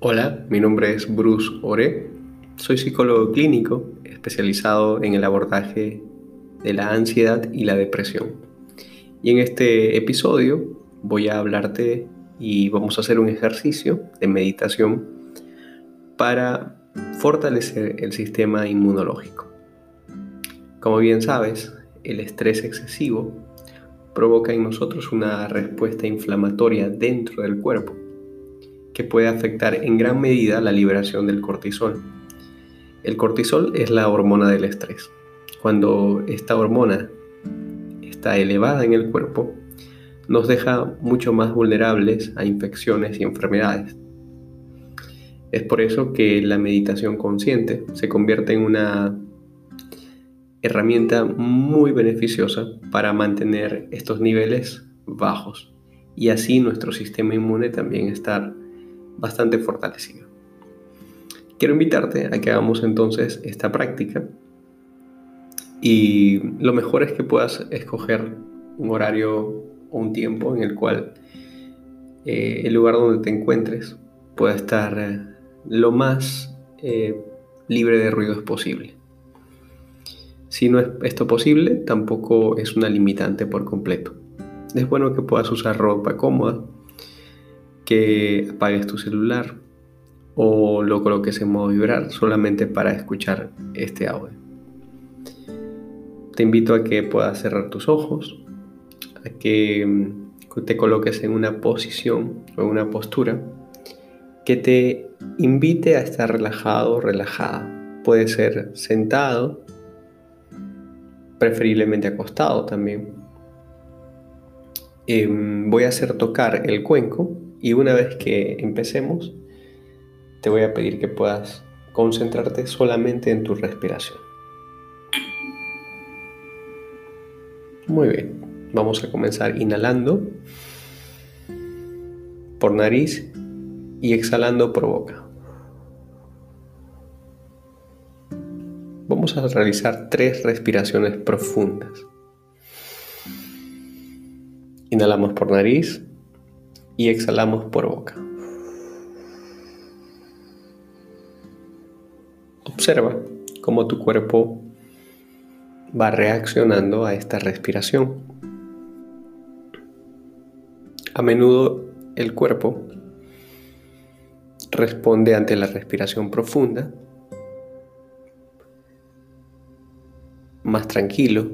Hola, mi nombre es Bruce Ore. Soy psicólogo clínico especializado en el abordaje de la ansiedad y la depresión. Y en este episodio voy a hablarte y vamos a hacer un ejercicio de meditación para fortalecer el sistema inmunológico. Como bien sabes, el estrés excesivo provoca en nosotros una respuesta inflamatoria dentro del cuerpo que puede afectar en gran medida la liberación del cortisol. El cortisol es la hormona del estrés. Cuando esta hormona está elevada en el cuerpo, nos deja mucho más vulnerables a infecciones y enfermedades. Es por eso que la meditación consciente se convierte en una herramienta muy beneficiosa para mantener estos niveles bajos y así nuestro sistema inmune también estar bastante fortalecido. Quiero invitarte a que hagamos entonces esta práctica y lo mejor es que puedas escoger un horario o un tiempo en el cual eh, el lugar donde te encuentres pueda estar eh, lo más eh, libre de ruidos posible. Si no es esto posible, tampoco es una limitante por completo. Es bueno que puedas usar ropa cómoda, que apagues tu celular o lo coloques en modo vibrar solamente para escuchar este audio. Te invito a que puedas cerrar tus ojos, a que mm, te coloques en una posición o en una postura que te invite a estar relajado o relajada. Puede ser sentado, preferiblemente acostado también. Em, voy a hacer tocar el cuenco y una vez que empecemos, te voy a pedir que puedas concentrarte solamente en tu respiración. Muy bien, vamos a comenzar inhalando por nariz y exhalando por boca. Vamos a realizar tres respiraciones profundas. Inhalamos por nariz y exhalamos por boca. Observa cómo tu cuerpo va reaccionando a esta respiración. A menudo el cuerpo responde ante la respiración profunda, más tranquilo,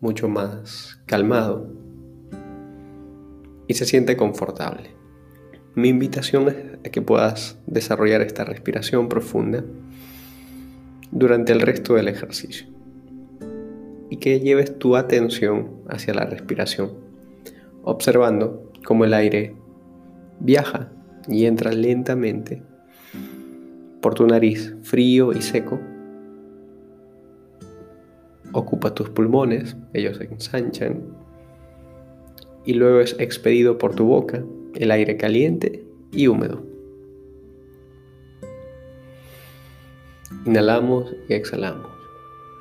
mucho más calmado y se siente confortable. Mi invitación es que puedas desarrollar esta respiración profunda durante el resto del ejercicio y que lleves tu atención hacia la respiración, observando cómo el aire viaja y entra lentamente por tu nariz frío y seco. Ocupa tus pulmones, ellos se ensanchan y luego es expedido por tu boca el aire caliente y húmedo. Inhalamos y exhalamos.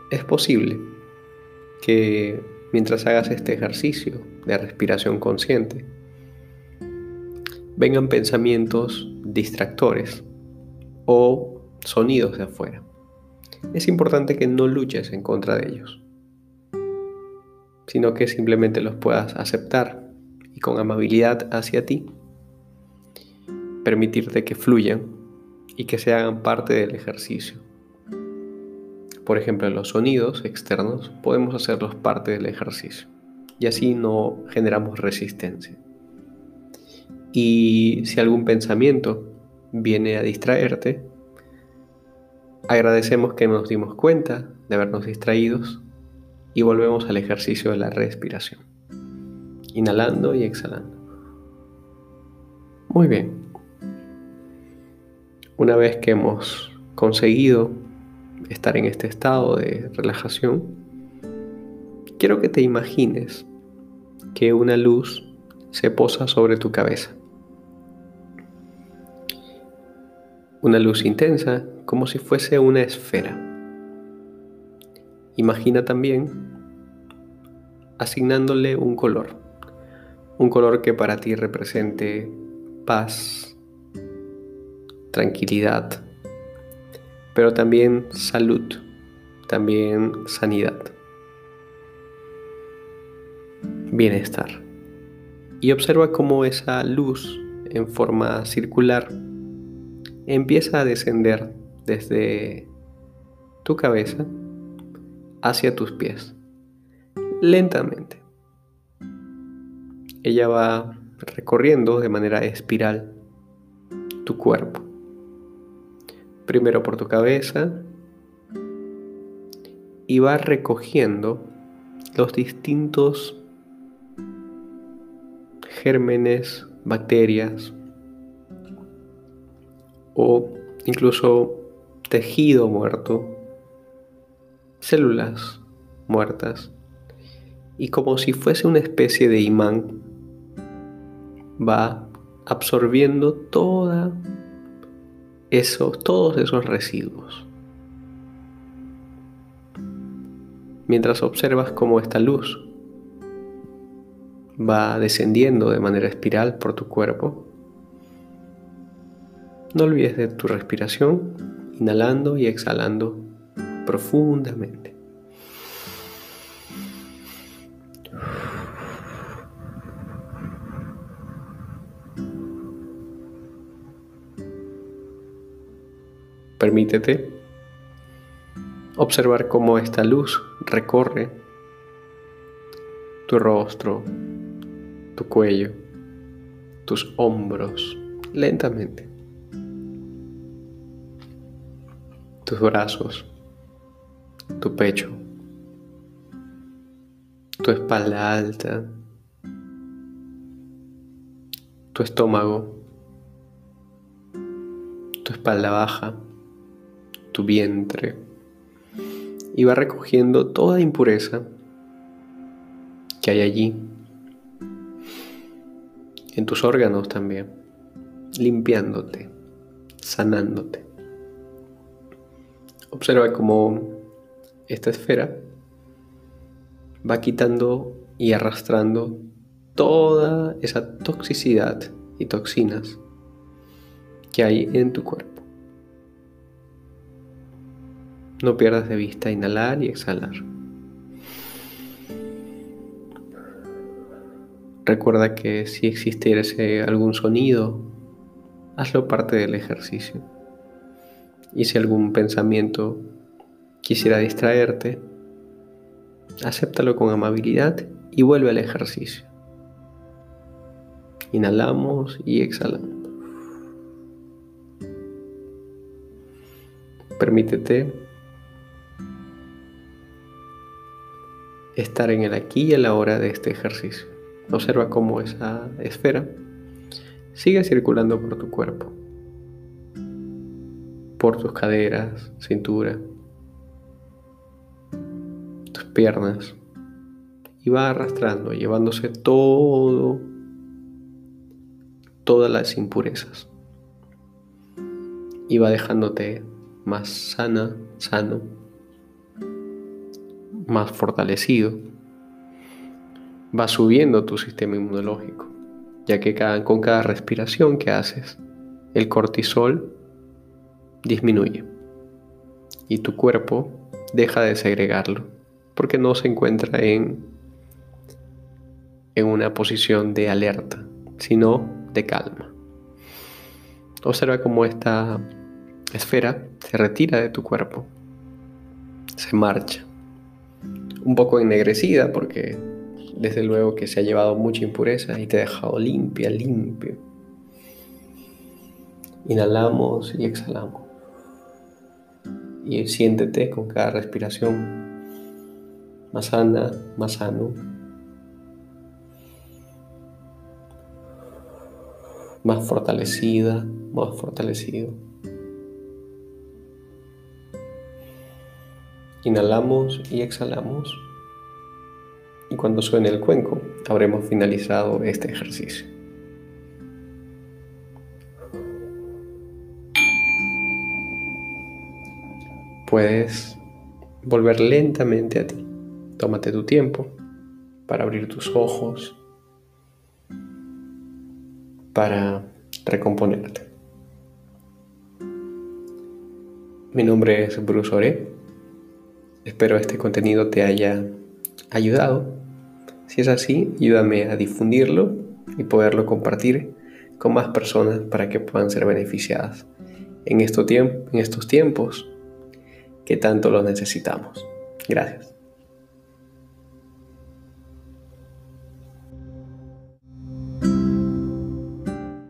Es posible que mientras hagas este ejercicio de respiración consciente, vengan pensamientos distractores o sonidos de afuera. Es importante que no luches en contra de ellos sino que simplemente los puedas aceptar y con amabilidad hacia ti, permitirte que fluyan y que se hagan parte del ejercicio. Por ejemplo, los sonidos externos podemos hacerlos parte del ejercicio y así no generamos resistencia. Y si algún pensamiento viene a distraerte, agradecemos que nos dimos cuenta de habernos distraídos y volvemos al ejercicio de la respiración. Inhalando y exhalando. Muy bien. Una vez que hemos conseguido estar en este estado de relajación, quiero que te imagines que una luz se posa sobre tu cabeza. Una luz intensa como si fuese una esfera. Imagina también asignándole un color, un color que para ti represente paz, tranquilidad, pero también salud, también sanidad, bienestar. Y observa cómo esa luz en forma circular empieza a descender desde tu cabeza hacia tus pies, lentamente. Ella va recorriendo de manera espiral tu cuerpo. Primero por tu cabeza y va recogiendo los distintos gérmenes, bacterias o incluso tejido muerto, células muertas y como si fuese una especie de imán va absorbiendo toda esos, todos esos residuos. Mientras observas cómo esta luz va descendiendo de manera espiral por tu cuerpo, no olvides de tu respiración, inhalando y exhalando profundamente. Permítete observar cómo esta luz recorre tu rostro, tu cuello, tus hombros, lentamente, tus brazos, tu pecho, tu espalda alta, tu estómago, tu espalda baja tu vientre y va recogiendo toda impureza que hay allí, en tus órganos también, limpiándote, sanándote. Observa cómo esta esfera va quitando y arrastrando toda esa toxicidad y toxinas que hay en tu cuerpo. No pierdas de vista inhalar y exhalar. Recuerda que si existiese algún sonido, hazlo parte del ejercicio. Y si algún pensamiento quisiera distraerte, acéptalo con amabilidad y vuelve al ejercicio. Inhalamos y exhalamos. Permítete estar en el aquí y a la hora de este ejercicio. Observa cómo esa esfera sigue circulando por tu cuerpo, por tus caderas, cintura, piernas, y va arrastrando, llevándose todo, todas las impurezas. Y va dejándote más sana, sano, más fortalecido, va subiendo tu sistema inmunológico, ya que con cada respiración que haces, el cortisol disminuye. Y tu cuerpo deja de segregarlo porque no se encuentra en, en una posición de alerta, sino de calma. Observa cómo esta esfera se retira de tu cuerpo, se marcha un poco ennegrecida porque desde luego que se ha llevado mucha impureza y te ha dejado limpia, limpio. Inhalamos y exhalamos. Y siéntete con cada respiración más sana, más sano. Más fortalecida, más fortalecido. Inhalamos y exhalamos. Y cuando suene el cuenco, habremos finalizado este ejercicio. Puedes volver lentamente a ti. Tómate tu tiempo para abrir tus ojos, para recomponerte. Mi nombre es Bruce Ore. Espero este contenido te haya ayudado. Si es así, ayúdame a difundirlo y poderlo compartir con más personas para que puedan ser beneficiadas en, en estos tiempos que tanto lo necesitamos. Gracias.